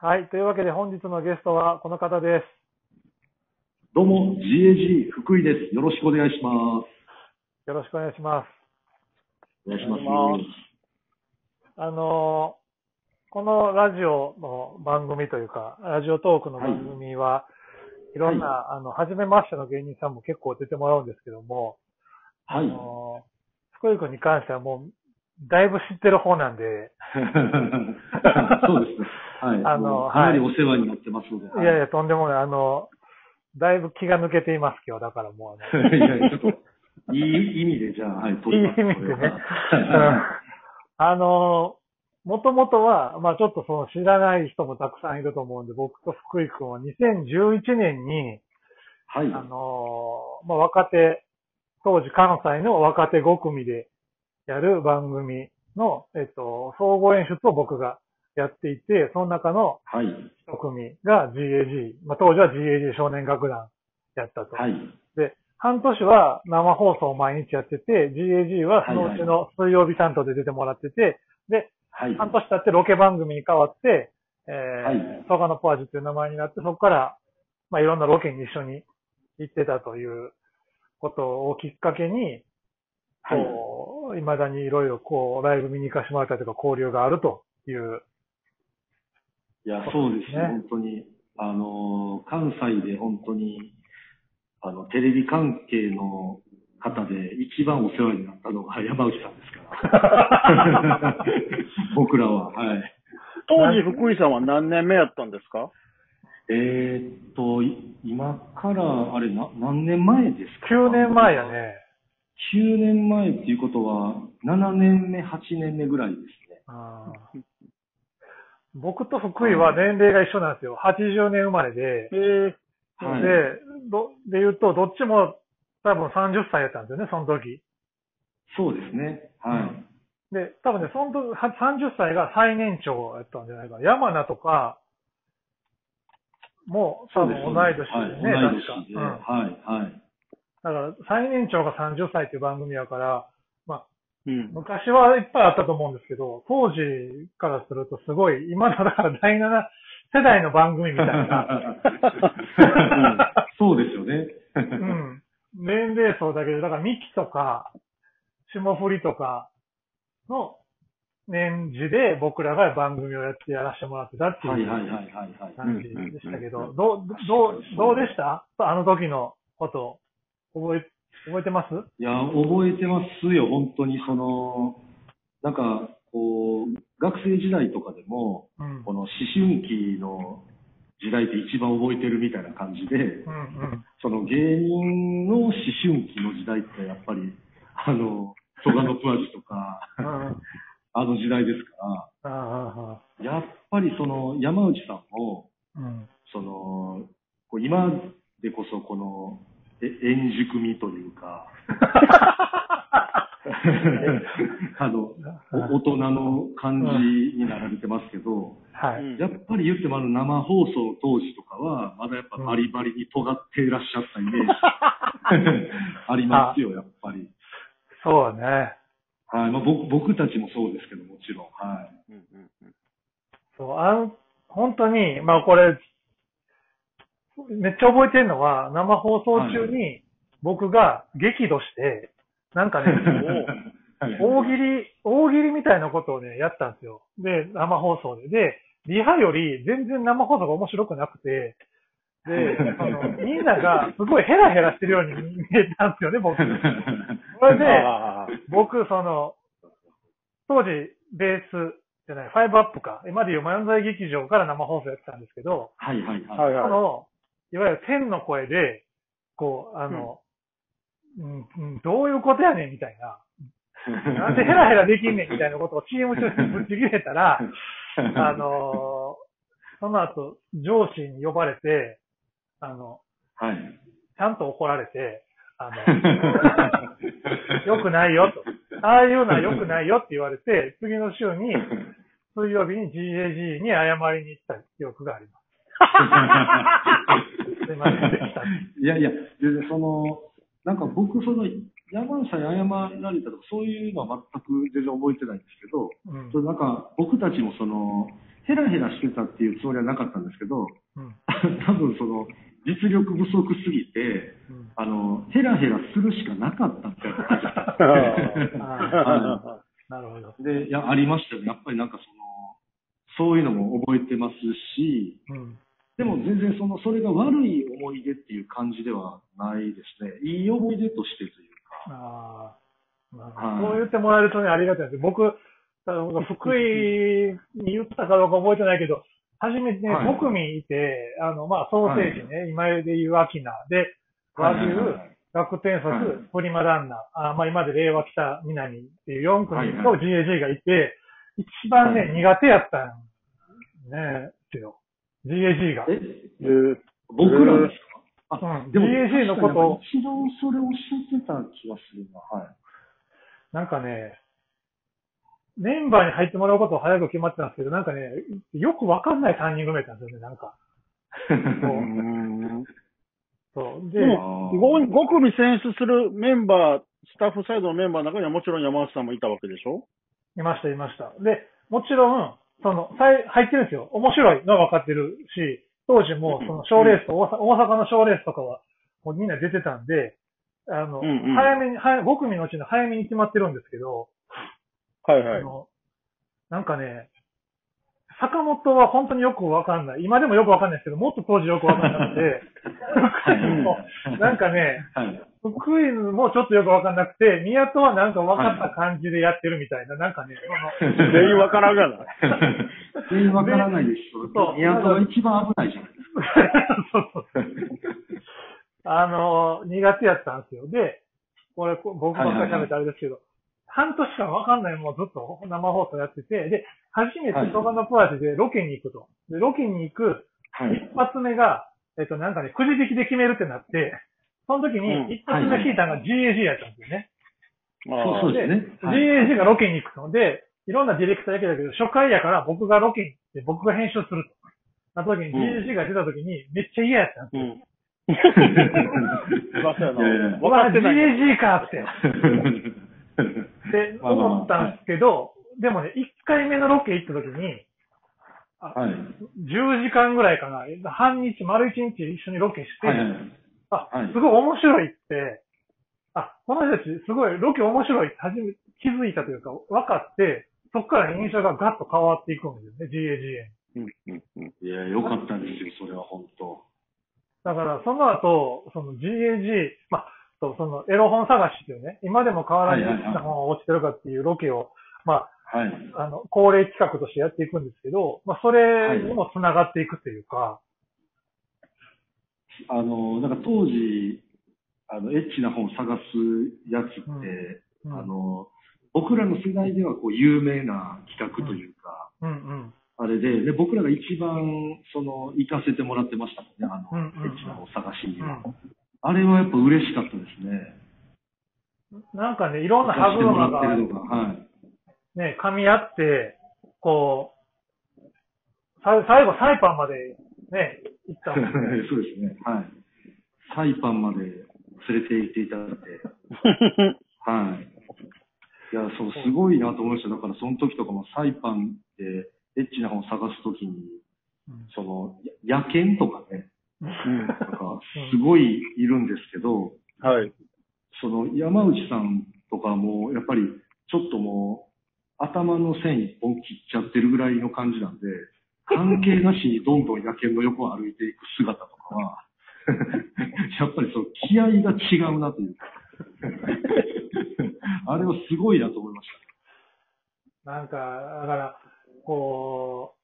はい。というわけで本日のゲストはこの方です。どうも、GAG 福井です。よろしくお願いします。よろしくお願いします。お願いします。あのーこのラジオの番組というか、ラジオトークの番組は、い、ろんな、あの、初めましての芸人さんも結構出てもらうんですけども、あはい。のー福井君に関してはもう、だいぶ知ってる方なんで、そうですね。はい。あのもうかなりお世話になってますので。いやいや、とんでもない。あの、だいぶ気が抜けています、今日。だからもう。いやいや、ちょっと、いい意味で、じゃあ、はい、取りますいい意味でねあの、もともとは、まあちょっとその知らない人もたくさんいると思うんで、僕と福井くんは2011年に、はい。あの、まあ若手、当時関西の若手5組でやる番組の、えっと、総合演出を僕がやっていて、その中のはい。1組が GAG、まあ当時は GAG 少年楽団やったと。はい。で、半年は生放送を毎日やってて、GAG はそのうちの水曜日担当で出てもらってて、で、はい。半年経ってロケ番組に変わって、えーはいソガノポアジっていう名前になって、そこから、まあ、いろんなロケに一緒に行ってたということをきっかけに、はい。未だにいろいろこう、ライブ見に行かしてもらったりとか交流があるという、いや、そうですね、ね本当に。あの、関西で本当に、あの、テレビ関係の方で一番お世話になったのが山内さんですから。僕らは、はい。当時、福井さんは何年目やったんですか？えーっと、い今から、あれな、何年前ですか？9年前や。ね。9年前っていうことは、7年目、8年目ぐらいですね。僕と福井は年齢が一緒なんですよ。80年生まれで、えー、はい。で、ど、で言うと、どっちも多分30歳やったんですよね、その時。そうですね。はい。で、多分ね、その時、は30歳が最年長やったんじゃないかな。山名とか、もう多分同い年でね、はい、確同いか。年で、うん。はい、はい。だから、最年長が30歳っていう番組やから、うん。昔はいっぱいあったと思うんですけど、当時からするとすごい、今のだから第7世代の番組みたいな。そうですよね。うん。年齢層だけで、だからミキとか、霜降りとかの年次で僕らが番組をやってやらせてもらってたっていう。感じでしたけど、うんどう、どう、どうでした？あの時のこと、覚え、覚えてます？いや、覚えてますよ、本当に、その、なんか、こう、学生時代とかでも、うん。この思春期の時代って一番覚えてるみたいな感じで、うんうん。その芸人の思春期の時代ってやっぱり、あの、ソガノプアジとか。あの時代ですから、やっぱりその山内さんも、うん。その、今でこそこの、え円熟味というか、あの、お大人の感じになられてますけど、はい。やっぱり言ってもあの生放送の当時とかは、まだやっぱバリバリに尖っていらっしゃったイメージ ありますよ、やっぱり。そうね。はい。まあ、僕僕たちもそうですけど、もちろん。はい。うんうんうんそう、あの、本当に、まあこれ、めっちゃ覚えてるのは、生放送中に僕が激怒して、なんかね、はい大喜利、大喜利みたいなことをね、やったんですよ。で、生放送で。で、リハより全然生放送が面白くなくて、で、あの、みんながすごいヘラヘラしてるように見えたんですよね、僕。それで、僕、その、当時、ベースじゃない、ファイブアップか、今でいう漫才劇場から生放送やってたんですけど、はいはいはい。その、いわゆる天の声で、こう、あの、うんうん、どういうことやねんみたいな。なんでヘラヘラできんねんみたいなことをチーム中にぶち切れたら、あのーその後、上司に呼ばれて、あの、はい。ちゃんと怒られて、あの、良くないよと。ああいうのは良くないよって言われて、次の週に、水曜日に GAG に謝りに行った記憶があります。すいませんでした。いやいや、全然その、なんか僕、その、山内さんに謝られたとか、そういうのは全く全然覚えてないんですけど、うんなんか僕たちもその、ヘラヘラしてたっていうつもりはなかったんですけど、うん。多分その、実力不足すぎて、うん。あの、ヘラヘラするしかなかったみたいななるほど。で、いや、ありましたよね。やっぱりなんかその、そういうのも覚えてますし、うん。でも全然その、それが悪い思い出っていう感じではないですね。いい思い出としてというか。ああ。そう言ってもらえるとね、ありがたいです。僕、福井に言ったかどうか覚えてないけど、初めてね、はい5組いて、あの、まあ、ソーセージね、今で言うアキナで、和牛、楽天はい卒、プリマランナー、あまあ、今で令和北南っていう4組とはい GAG がいて、一番ね、はい苦手やったんね、ですよ。GAG が。え、えー僕らですかあ、うんでも GAG のことを一度それおっしゃってた気がするな。はい。なんかね、メンバーに入ってもらうことは早く決まってたんですけど、なんかね、よくわかんない3人組やったんですよね、なんか。うんそう。でで、あもー 5, 5組選出するメンバー、スタッフサイドのメンバーの中にはもちろん山内さんもいたわけでしょ？いました、いました。で、もちろん、その、入ってるんですよ。面白いのは分かってるし、当時も、その、賞レースと、大阪大阪の賞レースとかは、もうみんな出てたんで、あの、うんうん早めに、早5組のうちの早めに決まってるんですけど、はいはい。あの、なんかね、坂本は本当によくわかんない。今でもよくわかんないですけど、もっと当時よくわかんなくて、なんかね、はい。福井もちょっとよくわかんなくて、宮戸はなんか分かった感じでやってるみたいな、なんかね、全員わからんがな。全員わからないです。そう宮戸が一番危ないじゃないですそうそうそうあの、苦手やったんですよ。で、これ、こ僕ばっかり喋ってあれですけど、半年間わかんないもんずっと生放送やってて、で、初めてはいソガノプラジでロケに行くと。で、ロケに行く。一発目が、えっと、なんかね、くじ引きで決めるってなって、その時うんに一発目聞いたのが GAG やったんですよね。あそうですね。はい GAG がロケに行くので、いろんなディレクターだけだけど、初回やから僕がロケに行って、僕が編集すると。なった時にうん GAG が出た時にめっちゃ嫌やったんですよ。うん。まさやな。いやいや分かってない。GAG かって。って思ったんですけど、でもね、1回目のロケ行った時に、あはい。10時間ぐらいかな、半日、丸1日一緒にロケして、はいはい。あ、はいすごい面白いって、あ、この人たちすごいロケ面白いって初め気づいたというか、分かって、そこから印象がガッと変わっていくんですよね、GAGA に。うんうんうんいや、よかったんですよ、それは本当。だから、その後、その GAG、まあ、そうそのエロ本探しっていうね、今でも変わらずはいはいはいな本が落ちてるかっていうロケを、まはい。あ、あの、恒例企画としてやっていくんですけど、まあ、それにも繋がっていくっていうか、あの、なんか当時、あの、エッチな本を探すやつって、うんあの、僕らの世代ではこう有名な企画というか、うんうん。あれで、で、僕らが一番、その、行かせてもらってましたもんね、あの、うんうんうんエッチな本探しには。うんあれはやっぱ嬉しかったですね。なんかね、いろんな歯車が。ね、噛み合って、こう、さ最後サイパンまでね、行ったね。そうですね。はい。サイパンまで連れて行っていただいて。はい。いや、そう、すごいなと思いました。だから、その時とかもサイパンでエッチな本を探す時に、うんその、や野犬とかね、うん。なんか、すごいいるんですけど、はい。その、山内さんとかも、やっぱり、ちょっともう、頭の線一本切っちゃってるぐらいの感じなんで、関係なしにどんどん野犬の横を歩いていく姿とかは、やっぱりその気合が違うなというか、あれはすごいなと思いましなんか、だから、こう、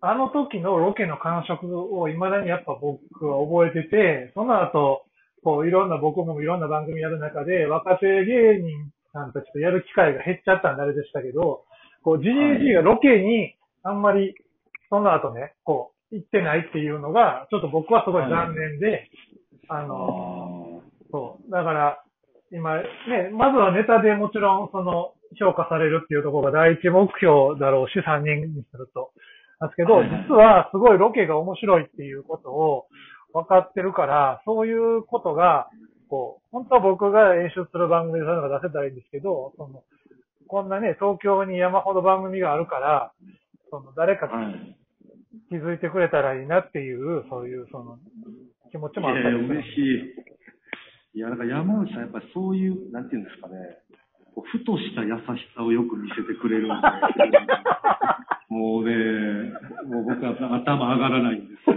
あの時のロケの感触を未だにやっぱ僕は覚えてて、その後、こういろんな僕もいろんな番組やる中で、若手芸人さんたちとやる機会が減っちゃったんであれでしたけど、こう GAG がロケにあんまりその後ね、こう行ってないっていうのが、ちょっと僕はすごい残念で、あた。の、そう。だから、今、ね、まずはネタでもちろん、その、評価されるっていうところが第一目標だろうし、3人にすると。なんですけど、はいはい実はすごいロケが面白いっていうことを分かってるから、そういうことが、こう、本当は僕が演出する番組でそういうのが出せたらいいんですけど、その、こんなね、東京に山ほど番組があるから、その誰かはい。気づいてくれたらいいなっていう、そういうその気持ちもあったりする嬉しい。いや、なんか山内さん、やっぱりそういう、なんていうんですかね、ふとした優しさをよく見せてくれるんで、もうね、もう僕は頭上がらないんですよ。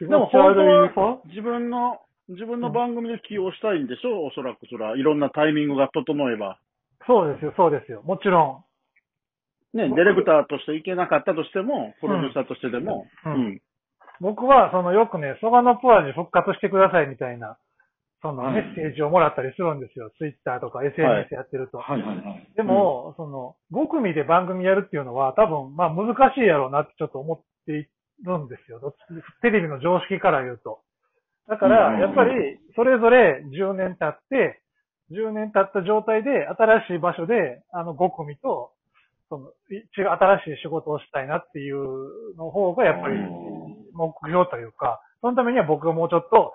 気 でも本当は子自分の、自分の番組で起用したいんでしょ？おそらくそれは。いろんなタイミングが整えば。そうですよ、そうですよ。もちろね、ディレクターとしていけなかったとしても、プロデューサーとしてでも、ううんん。ん。僕は、そのよくね、ソガノプアジ復活してくださいみたいな、そのはいメッセージをもらったりするんですよ。ツイッターとか SNS やってると。はいはいはい。でも、その、5組で番組やるっていうのは、多分、まあ難しいやろうなってちょっと思っているんですよ。どっちテレビの常識から言うと。だかうんら、やっぱり、それぞれ10年経って、10年経った状態で、新しい場所で、あの5組と、その、い違う、新しい仕事をしたいなっていうの方が、やっぱりうん目標というか、そのためには僕がもうちょっと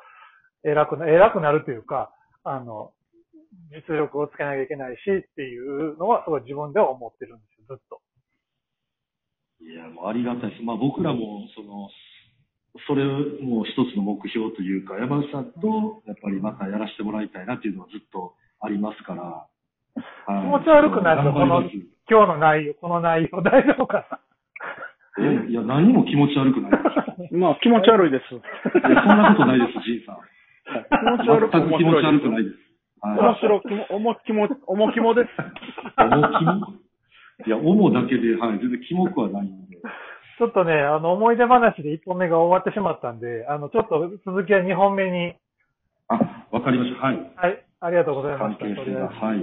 偉くな、偉くなるというか、あの、実力をつけなきゃいけないしっていうのは、すごい自分では思ってるんですよ、ずっと。いや、もうありがたいです。まあ僕らも、その、それも一つの目標というか、山内さんと、やっぱりまたやらせてもらいたいなっていうのはずっとありますから。はい気持ち悪くない頑張ります今日の内容、この内容大丈夫かえいや、何も気持ち悪くないです。まあ、気持ち悪いです。いや、そんなことないです、じいさん。気持ち悪く全く気持ち悪くないい。です。はい面白きも、重きも、重きもです。重きもいや、重だけで、はい、全然キモくはないんで。ちょっとね、あの、思い出話で1本目が終わってしまったんで、あの、ちょっと続きは2本目に、あ、わかりました。はい。はい、ありがとうございま関した。係性が、はい。